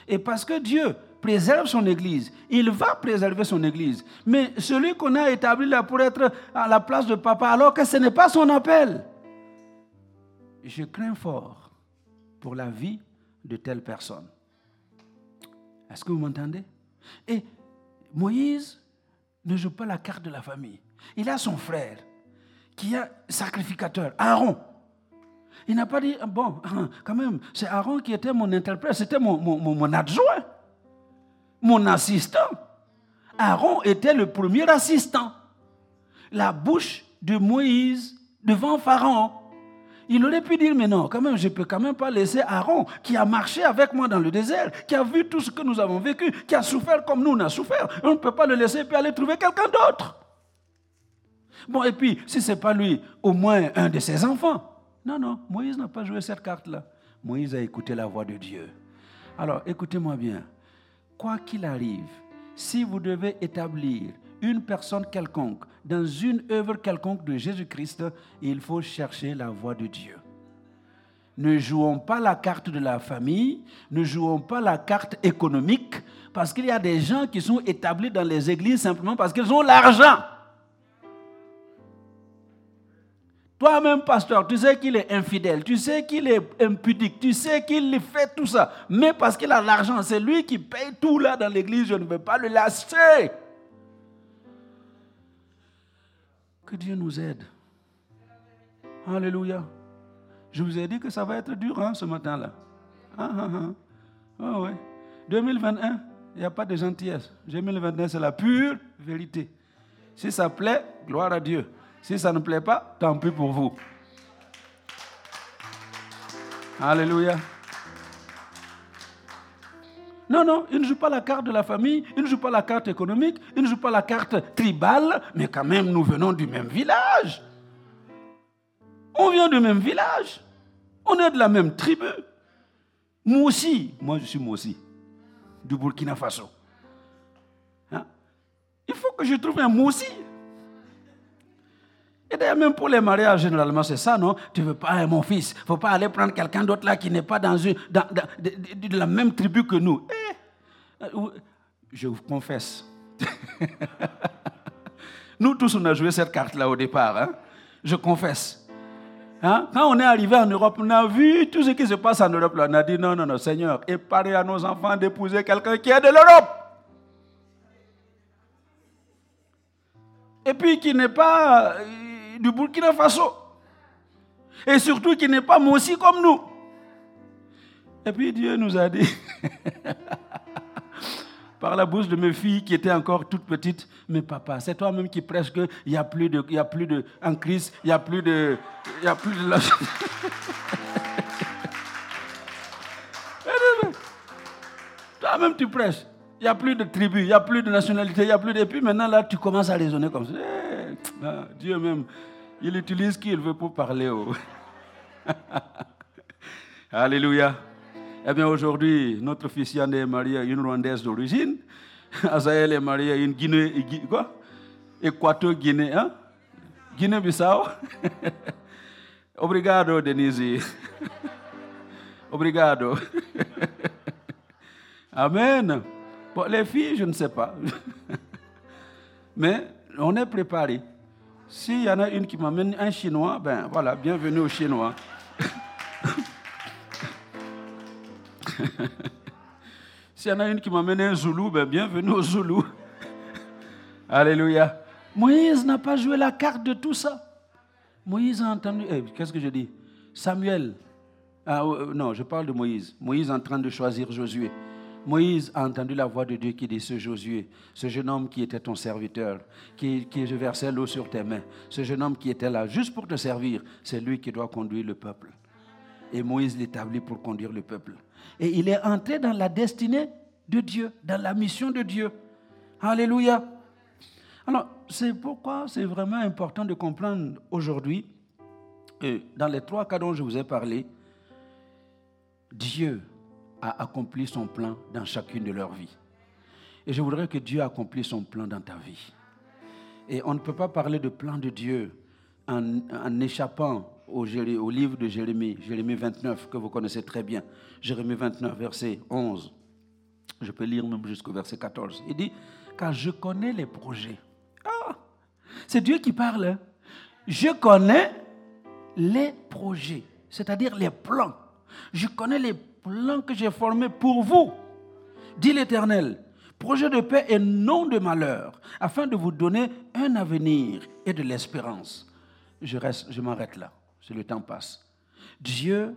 Speaker 1: Et parce que Dieu préserve son Église, il va préserver son Église. Mais celui qu'on a établi là pour être à la place de papa, alors que ce n'est pas son appel, je crains fort pour la vie de telle personne. Est-ce que vous m'entendez? Et Moïse ne joue pas la carte de la famille. Il a son frère qui est sacrificateur, Aaron. Il n'a pas dit, bon, quand même, c'est Aaron qui était mon interprète, c'était mon, mon, adjoint, mon assistant. Aaron était le premier assistant. La bouche de Moïse devant Pharaon. Il aurait pu dire, mais non, quand même, je ne peux quand même pas laisser Aaron, qui a marché avec moi dans le désert, qui a vu tout ce que nous avons vécu, qui a souffert comme nous on a souffert. On ne peut pas le laisser puis aller trouver quelqu'un d'autre. Bon, et puis, si ce n'est pas lui, au moins un de ses enfants. Non, non, Moïse n'a pas joué cette carte-là. Moïse a écouté la voix de Dieu. Alors, écoutez-moi bien. Quoi qu'il arrive, si vous devez établir une personne quelconque dans une œuvre quelconque de Jésus-Christ, il faut chercher la voix de Dieu. Ne jouons pas la carte de la famille, ne jouons pas la carte économique, parce qu'il y a des gens qui sont établis dans les églises simplement parce qu'ils ont l'argent. Toi-même, pasteur, tu sais qu'il est infidèle, tu sais qu'il est impudique, tu sais qu'il fait tout ça. Mais parce qu'il a l'argent, c'est lui qui paye tout là dans l'église, je ne veux pas le lasser. Que Dieu nous aide. Alléluia. Je vous ai dit que ça va être dur hein, ce matin-là. Ah, ah, ah. ouais. 2021, il n'y a pas de gentillesse. 2021, c'est la pure vérité. Si ça plaît, gloire à Dieu. Si ça ne plaît pas, tant pis pour vous. Alléluia. Non, non, il ne joue pas la carte de la famille, il ne joue pas la carte économique, il ne joue pas la carte tribale, mais quand même, nous venons du même village. On vient du même village. On est de la même tribu. Moi aussi, moi je suis moi du Burkina Faso. Hein? Il faut que je trouve un moi. Et d'ailleurs, même pour les mariages, généralement, c'est ça, non? Tu ne veux pas, mon fils, il ne faut pas aller prendre quelqu'un d'autre là qui n'est pas dans, une, dans, de, la même tribu que nous. Eh, je vous confesse, Nous tous, on a joué cette carte-là au départ, hein? je confesse. Hein? Quand on est arrivé en Europe, on a vu tout ce qui se passe en Europe. Là. On a dit non, non, non, Seigneur, épargne à nos enfants d'épouser quelqu'un qui est de l'Europe. Et puis qui n'est pas euh, du Burkina Faso. Et surtout qui n'est pas aussi comme nous. Et puis Dieu nous a dit, par la bouche de mes filles qui étaient encore toutes petites, mais papa, c'est toi-même qui prêches qu'il n'y a plus de, il y a plus de, en crise, il n'y a plus de, il y a plus de Toi-même tu prêches. Il n'y a plus de tribus, il n'y a plus de nationalité, il n'y a plus de... Et puis maintenant, là, tu commences à raisonner comme ça. Eh, ah, Dieu même, il utilise qui il veut pour parler. Alléluia. Eh bien, aujourd'hui, notre fils Yann est marié à une Rwandaise d'origine. Azaël est marié à une Guinée, quoi? Équateur-Guinée, hein? Guinée-Bissau. Obrigado, Denise. Obrigado. Amen. Bon, les filles, je ne sais pas. Mais on est préparé. S'il y en a une qui m'amène un chinois, ben voilà, bienvenue aux Chinois. S'il y en a une qui m'amène un Zoulou, ben bienvenue au Zoulou. Alléluia. Moïse n'a pas joué la carte de tout ça. Moïse a entendu. Eh, qu'est-ce que je dis? Samuel. Ah, euh, non, je parle de Moïse. Moïse en train de choisir Josué. Moïse a entendu la voix de Dieu qui dit, ce Josué, ce jeune homme qui était ton serviteur, qui, qui versait l'eau sur tes mains, ce jeune homme qui était là juste pour te servir, c'est lui qui doit conduire le peuple. Et Moïse l'établit pour conduire le peuple. Et il est entré dans la destinée de Dieu, dans la mission de Dieu. Alléluia. Alors, c'est pourquoi c'est vraiment important de comprendre aujourd'hui, dans les trois cas dont je vous ai parlé, Dieu a accompli son plan dans chacune de leurs vies. Et je voudrais que Dieu accomplisse son plan dans ta vie. Et on ne peut pas parler de plan de Dieu en, en échappant au, au, livre de Jérémie, Jérémie 29, que vous connaissez très bien. Jérémie 29, verset 11. Je peux lire même jusqu'au verset 14. Il dit, car je connais les projets. Ah, c'est Dieu qui parle. Hein. Je connais les projets, c'est-à-dire les plans. Je connais les plans que j'ai formés pour vous, dit l'Éternel. Projet de paix et non de malheur, afin de vous donner un avenir et de l'espérance. Je, reste, je m'arrête là, si le temps passe. Dieu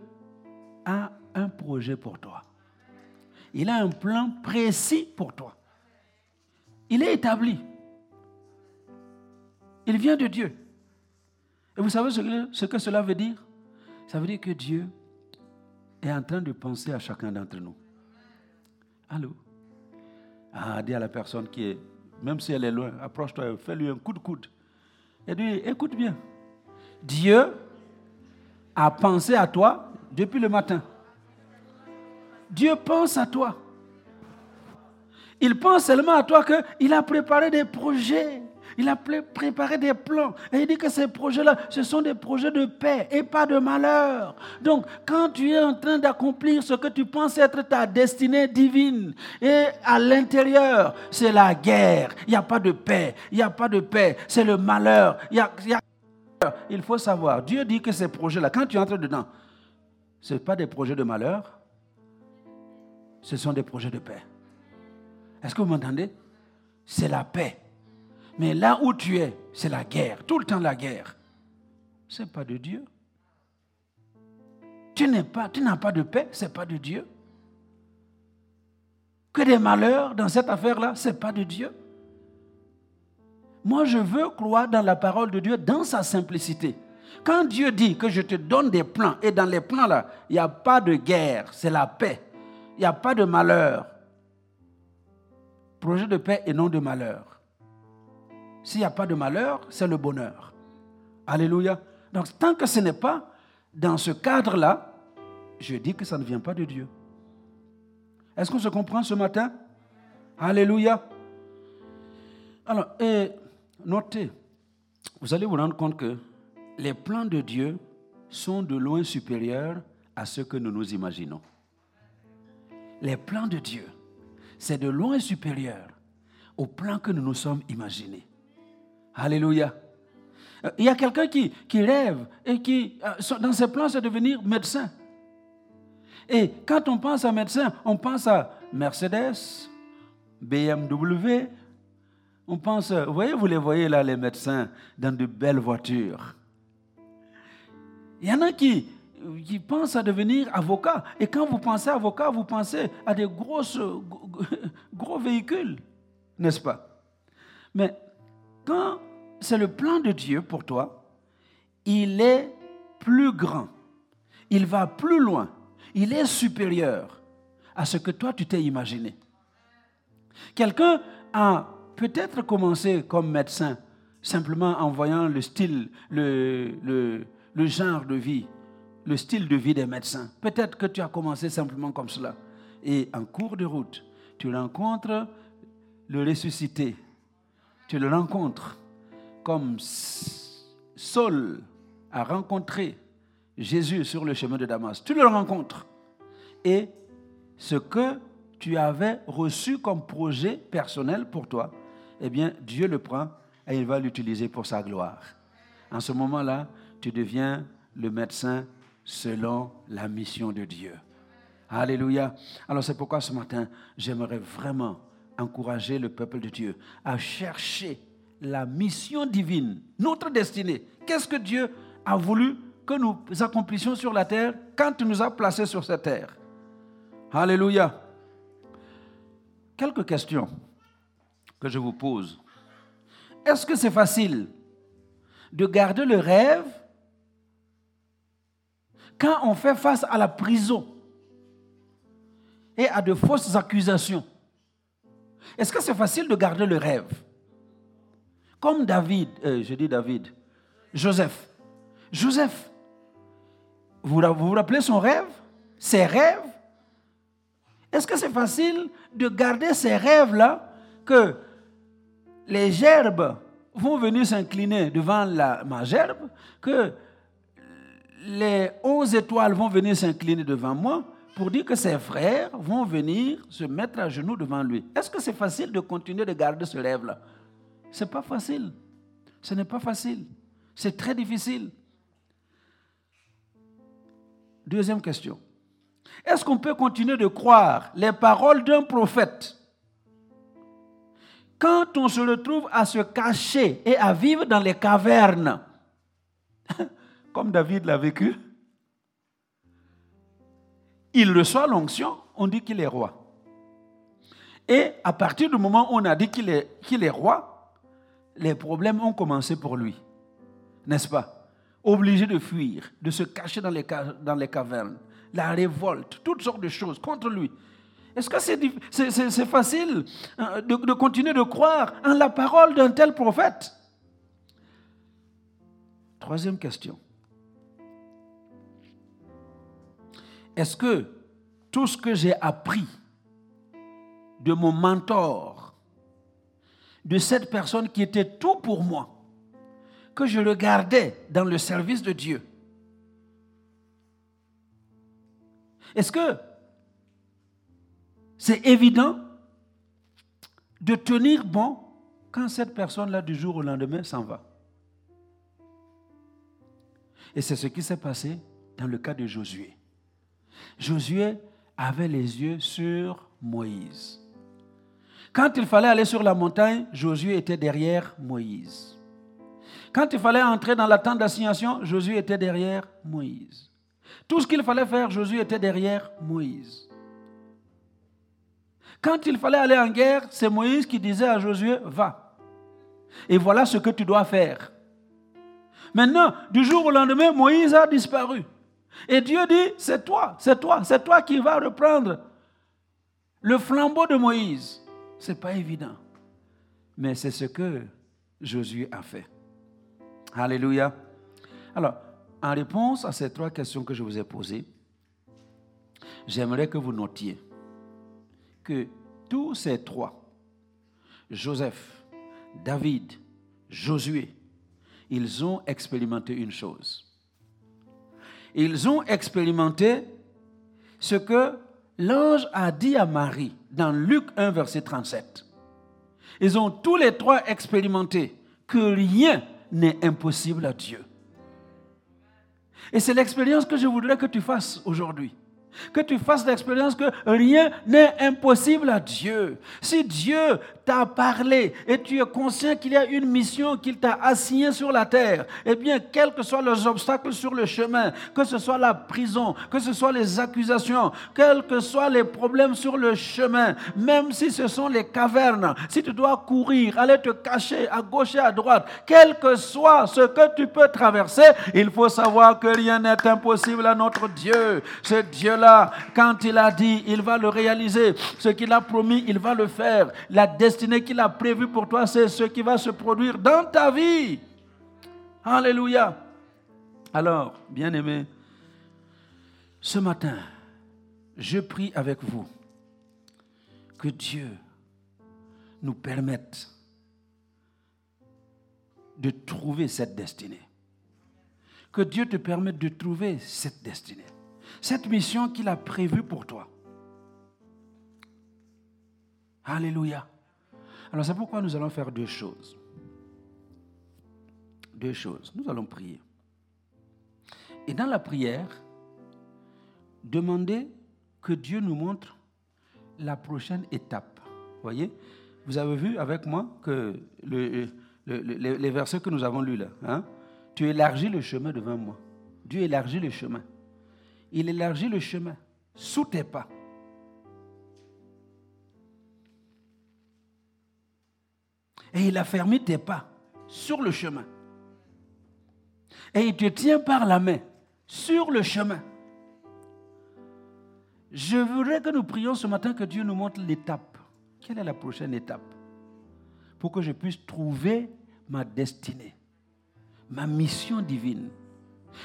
Speaker 1: a un projet pour toi. Il a un plan précis pour toi. Il est établi. Il vient de Dieu. Et vous savez ce que cela veut dire? Ça veut dire que Dieu est en train de penser à chacun d'entre nous. Allô? Ah, dis à la personne qui est, même si elle est loin, approche-toi, fais-lui un coup de coude. Et dis, écoute bien. Dieu a pensé à toi depuis le matin. Dieu pense à toi. Il pense seulement à toi qu'il a préparé des projets. Il a préparé des plans. Et il dit que ces projets-là, ce sont des projets de paix et pas de malheur. Donc, quand tu es en train d'accomplir ce que tu penses être ta destinée divine, et à l'intérieur, c'est la guerre. Il n'y a pas de paix. Il n'y a pas de paix. C'est le malheur. Il, faut savoir, Dieu dit que ces projets-là, quand tu entres dedans, ce pas des projets de malheur, ce sont des projets de paix. Est-ce que vous m'entendez? C'est la paix. Mais là où tu es, c'est la guerre, tout le temps la guerre. Ce n'est pas de Dieu. Tu n'as pas de paix, ce n'est pas de Dieu. Que des malheurs dans cette affaire-là, ce n'est pas de Dieu. Moi, je veux croire dans la parole de Dieu, dans sa simplicité. Quand Dieu dit que je te donne des plans, et dans les plans-là, il n'y a pas de guerre, c'est la paix. Il n'y a pas de malheur. Projet de paix et non de malheur. S'il n'y a pas de malheur, c'est le bonheur. Alléluia. Donc tant que ce n'est pas dans ce cadre-là, je dis que ça ne vient pas de Dieu. Est-ce qu'on se comprend ce matin? Alléluia. Alors, notez, vous allez vous rendre compte que les plans de Dieu sont de loin supérieurs à ce que nous nous imaginons. Les plans de Dieu, c'est de loin supérieur au plan que nous nous sommes imaginés. Alléluia. Euh, il y a quelqu'un qui, qui rêve et qui, euh, dans ses plans, c'est devenir médecin. Et quand on pense à médecin, on pense à Mercedes, BMW, on pense, vous voyez, vous les voyez là, les médecins, dans de belles voitures. Il y en a qui, qui pensent à devenir avocat. Et quand vous pensez avocat, vous pensez à des grosses, gros véhicules, n'est-ce pas? Mais quand c'est le plan de Dieu pour toi, il est plus grand. Il va plus loin. Il est supérieur à ce que toi tu t'es imaginé. Quelqu'un a peut-être commencé comme médecin simplement en voyant le style, le, genre de vie, le style de vie des médecins. Peut-être que tu as commencé simplement comme cela. Et en cours de route, tu rencontres le ressuscité. Tu le rencontres comme Saul a rencontré Jésus sur le chemin de Damas. Tu le rencontres. Et ce que tu avais reçu comme projet personnel pour toi, eh bien, Dieu le prend et il va l'utiliser pour sa gloire. En ce moment-là, tu deviens le médecin selon la mission de Dieu. Alléluia. Alors c'est pourquoi ce matin, j'aimerais vraiment encourager le peuple de Dieu à chercher la mission divine, notre destinée. Qu'est-ce que Dieu a voulu que nous accomplissions sur la terre quand il nous a placés sur cette terre? Alléluia. Quelques questions que je vous pose. Est-ce que c'est facile de garder le rêve quand on fait face à la prison et à de fausses accusations? Est-ce que c'est facile de garder le rêve? Comme David, euh, je dis David, Joseph. Joseph, vous vous rappelez son rêve? Ses rêves? Est-ce que c'est facile de garder ces rêves-là que les gerbes vont venir s'incliner devant ma gerbe, que les onze étoiles vont venir s'incliner devant moi? Pour dire que ses frères vont venir se mettre à genoux devant lui. Est-ce que c'est facile de continuer de garder ce rêve-là? Ce n'est pas facile. Ce n'est pas facile. C'est très difficile. Deuxième question. Est-ce qu'on peut continuer de croire les paroles d'un prophète quand on se retrouve à se cacher et à vivre dans les cavernes? Comme David l'a vécu, il reçoit l'onction, on dit qu'il est roi. Et à partir du moment où on a dit qu'il est, roi, les problèmes ont commencé pour lui. N'est-ce pas? Obligé de fuir, de se cacher dans les, cavernes, la révolte, toutes sortes de choses contre lui. Est-ce que c'est, facile hein, de continuer de croire en la parole d'un tel prophète? Troisième question. Est-ce que tout ce que j'ai appris de mon mentor, de cette personne qui était tout pour moi, que je le gardais dans le service de Dieu, est-ce que c'est évident de tenir bon quand cette personne-là du jour au lendemain s'en va? Et c'est ce qui s'est passé dans le cas de Josué. Josué avait les yeux sur Moïse. Quand il fallait aller sur la montagne, Josué était derrière Moïse. Quand il fallait entrer dans la tente d'assignation, Josué était derrière Moïse. Tout ce qu'il fallait faire, Josué était derrière Moïse. Quand il fallait aller en guerre, c'est Moïse qui disait à Josué, va. Et voilà ce que tu dois faire. Maintenant, du jour au lendemain, Moïse a disparu. Et Dieu dit, c'est toi, c'est toi, c'est toi qui vas reprendre le flambeau de Moïse. Ce n'est pas évident. Mais c'est ce que Josué a fait. Alléluia. Alors, en réponse à ces trois questions que je vous ai posées, j'aimerais que vous notiez que tous ces trois, Joseph, David, Josué, ils ont expérimenté une chose ils ont expérimenté ce que l'ange a dit à Marie dans Luc 1, verset 37. Ils ont tous les trois expérimenté que rien n'est impossible à Dieu. Et c'est l'expérience que je voudrais que tu fasses aujourd'hui que tu fasses l'expérience que rien n'est impossible à Dieu. Si Dieu t'a parlé et tu es conscient qu'il y a une mission qu'il t'a assignée sur la terre, eh bien, quels que soient les obstacles sur le chemin, que ce soit la prison, que ce soit les accusations, quels que soient les problèmes sur le chemin, même si ce sont les cavernes, si tu dois courir, aller te cacher à gauche et à droite, quel que soit ce que tu peux traverser, il faut savoir que rien n'est impossible à notre Dieu. Ce Dieu-là quand il a dit, il va le réaliser. Ce qu'il a promis, il va le faire. La destinée qu'il a prévue pour toi, c'est ce qui va se produire dans ta vie. Alléluia. Alors, bien-aimé, ce matin, je prie avec vous que Dieu nous permette de trouver cette destinée. Que Dieu te permette de trouver cette destinée cette mission qu'il a prévue pour toi. Alléluia. Alors c'est pourquoi nous allons faire deux choses. Deux choses. Nous allons prier. Et dans la prière, demander que Dieu nous montre la prochaine étape. Voyez? Vous avez vu avec moi que les versets que nous avons lus là, hein? tu élargis le chemin devant moi. Dieu élargit le chemin il élargit le chemin sous tes pas. Et il a fermé tes pas sur le chemin. Et il te tient par la main sur le chemin. Je voudrais que nous prions ce matin que Dieu nous montre l'étape. Quelle est la prochaine étape Pour que je puisse trouver ma destinée, ma mission divine?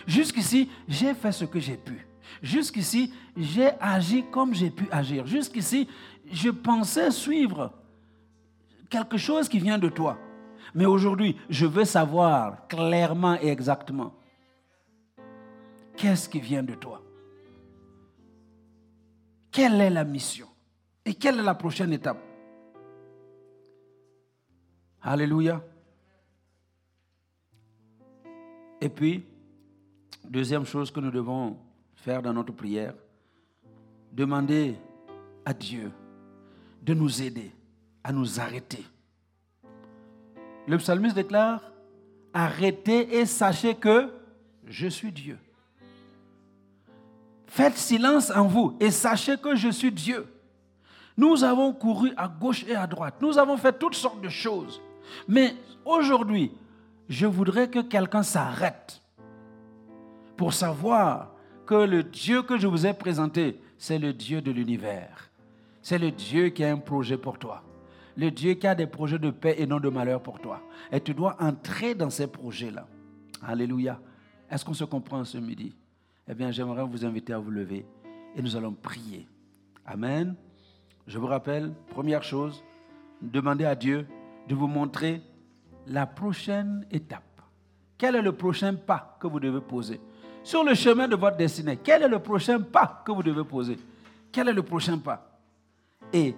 Speaker 1: Jusqu'ici, j'ai fait ce que j'ai pu. Jusqu'ici, j'ai agi comme j'ai pu agir. Jusqu'ici, je pensais suivre quelque chose qui vient de toi. Mais aujourd'hui, je veux savoir clairement et exactement qu'est-ce qui vient de toi? Quelle est la mission? Et quelle est la prochaine étape? Alléluia. Et puis, deuxième chose que nous devons faire dans notre prière, demander à Dieu de nous aider à nous arrêter. Le psalmiste déclare, arrêtez et sachez que je suis Dieu. Faites silence en vous et sachez que je suis Dieu. Nous avons couru à gauche et à droite. Nous avons fait toutes sortes de choses. Mais aujourd'hui, je voudrais que quelqu'un s'arrête pour savoir que le Dieu que je vous ai présenté, c'est le Dieu de l'univers. C'est le Dieu qui a un projet pour toi. Le Dieu qui a des projets de paix et non de malheur pour toi. Et tu dois entrer dans ces projets-là. Alléluia. Est-ce qu'on se comprend ce midi? Eh bien, j'aimerais vous inviter à vous lever et nous allons prier. Amen. Je vous rappelle, première chose, demandez à Dieu de vous montrer la prochaine étape. Quel est le prochain pas que vous devez poser? Sur le chemin de votre destinée. Quel est le prochain pas que vous devez poser? Quel est le prochain pas? Et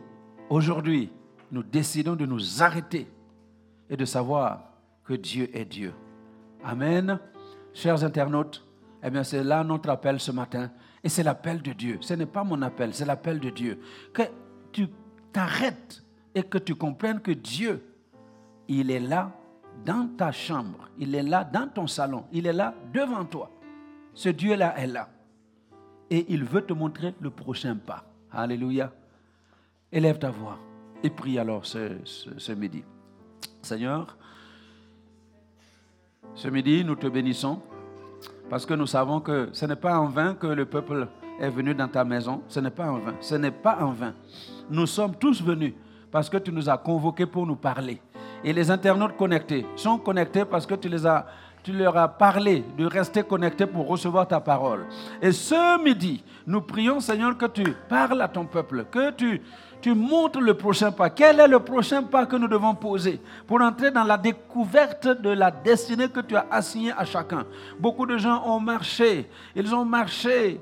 Speaker 1: aujourd'hui, nous décidons de nous arrêter et de savoir que Dieu est Dieu. Amen. Chers internautes, eh bien c'est là notre appel ce matin. Et c'est l'appel de Dieu. Ce n'est pas mon appel, c'est l'appel de Dieu. Que tu t'arrêtes et que tu comprennes que Dieu, il est là dans ta chambre, il est là dans ton salon, il est là devant toi. Ce Dieu-là est là. Et il veut te montrer le prochain pas. Alléluia. Élève ta voix et prie alors ce, midi. Seigneur, ce midi, nous te bénissons parce que nous savons que ce n'est pas en vain que le peuple est venu dans ta maison. Ce n'est pas en vain. Ce n'est pas en vain. Nous sommes tous venus parce que tu nous as convoqués pour nous parler. Et les internautes connectés sont connectés parce que tu les as tu leur as parlé de rester connectés pour recevoir ta parole. Et ce midi, nous prions, Seigneur, que tu parles à ton peuple, que tu, tu montres le prochain pas. Quel est le prochain pas que nous devons poser pour entrer dans la découverte de la destinée que tu as assignée à chacun? Beaucoup de gens ont marché, ils ont marché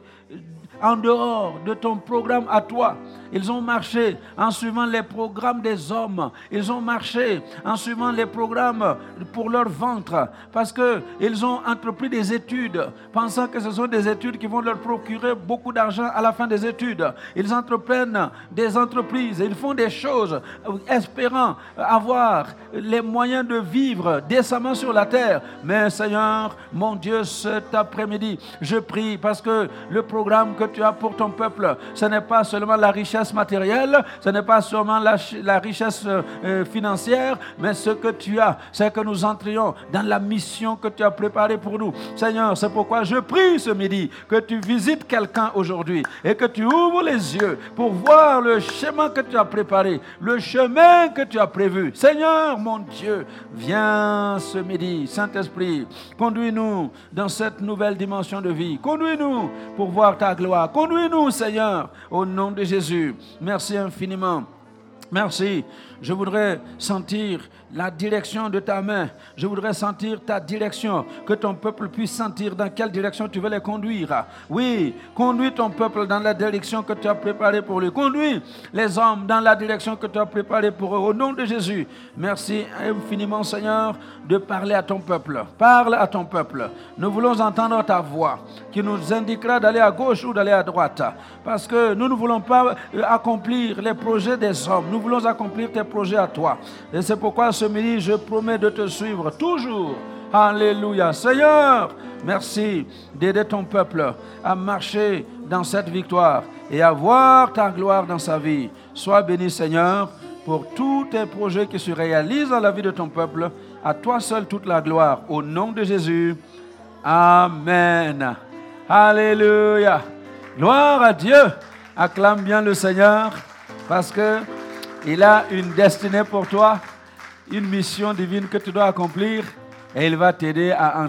Speaker 1: en dehors de ton programme à toi. Ils ont marché en suivant les programmes des hommes. Ils ont marché en suivant les programmes pour leur ventre. Parce qu'ils ont entrepris des études, pensant que ce sont des études qui vont leur procurer beaucoup d'argent à la fin des études. Ils entreprennent des entreprises. Ils font des choses espérant avoir les moyens de vivre décemment sur la terre. Mais Seigneur, mon Dieu, cet après-midi, je prie parce que le programme que tu as pour ton peuple, ce n'est pas seulement la richesse matérielle, ce n'est pas seulement la, richesse euh, financière, mais ce que tu as, c'est que nous entrions dans la mission que tu as préparée pour nous. Seigneur, c'est pourquoi je prie ce midi que tu visites quelqu'un aujourd'hui et que tu ouvres les yeux pour voir le chemin que tu as préparé, le chemin que tu as prévu. Seigneur, mon Dieu, viens ce midi, Saint-Esprit, conduis-nous dans cette nouvelle dimension de vie. Conduis-nous pour voir ta gloire. Conduis-nous, Seigneur, au nom de Jésus. Merci infiniment. Merci. Je voudrais sentir la direction de ta main. Je voudrais sentir ta direction, que ton peuple puisse sentir dans quelle direction tu veux les conduire. Oui, conduis ton peuple dans la direction que tu as préparée pour lui. Conduis les hommes dans la direction que tu as préparée pour eux. Au nom de Jésus, merci infiniment Seigneur de parler à ton peuple. Parle à ton peuple. Nous voulons entendre ta voix qui nous indiquera d'aller à gauche ou d'aller à droite. Parce que nous ne voulons pas euh, accomplir les projets des hommes. Nous voulons accomplir tes projets à toi. Et c'est pourquoi ce midi, je promets de te suivre toujours. Alléluia. Seigneur, merci d'aider ton peuple à marcher dans cette victoire et à voir ta gloire dans sa vie. Sois béni, Seigneur, pour tous tes projets qui se réalisent dans la vie de ton peuple. À toi seul toute la gloire. Au nom de Jésus. Amen. Alléluia. Gloire à Dieu. Acclame bien le Seigneur parce que il a une destinée pour toi, une mission divine que tu dois accomplir et il va t'aider à entrer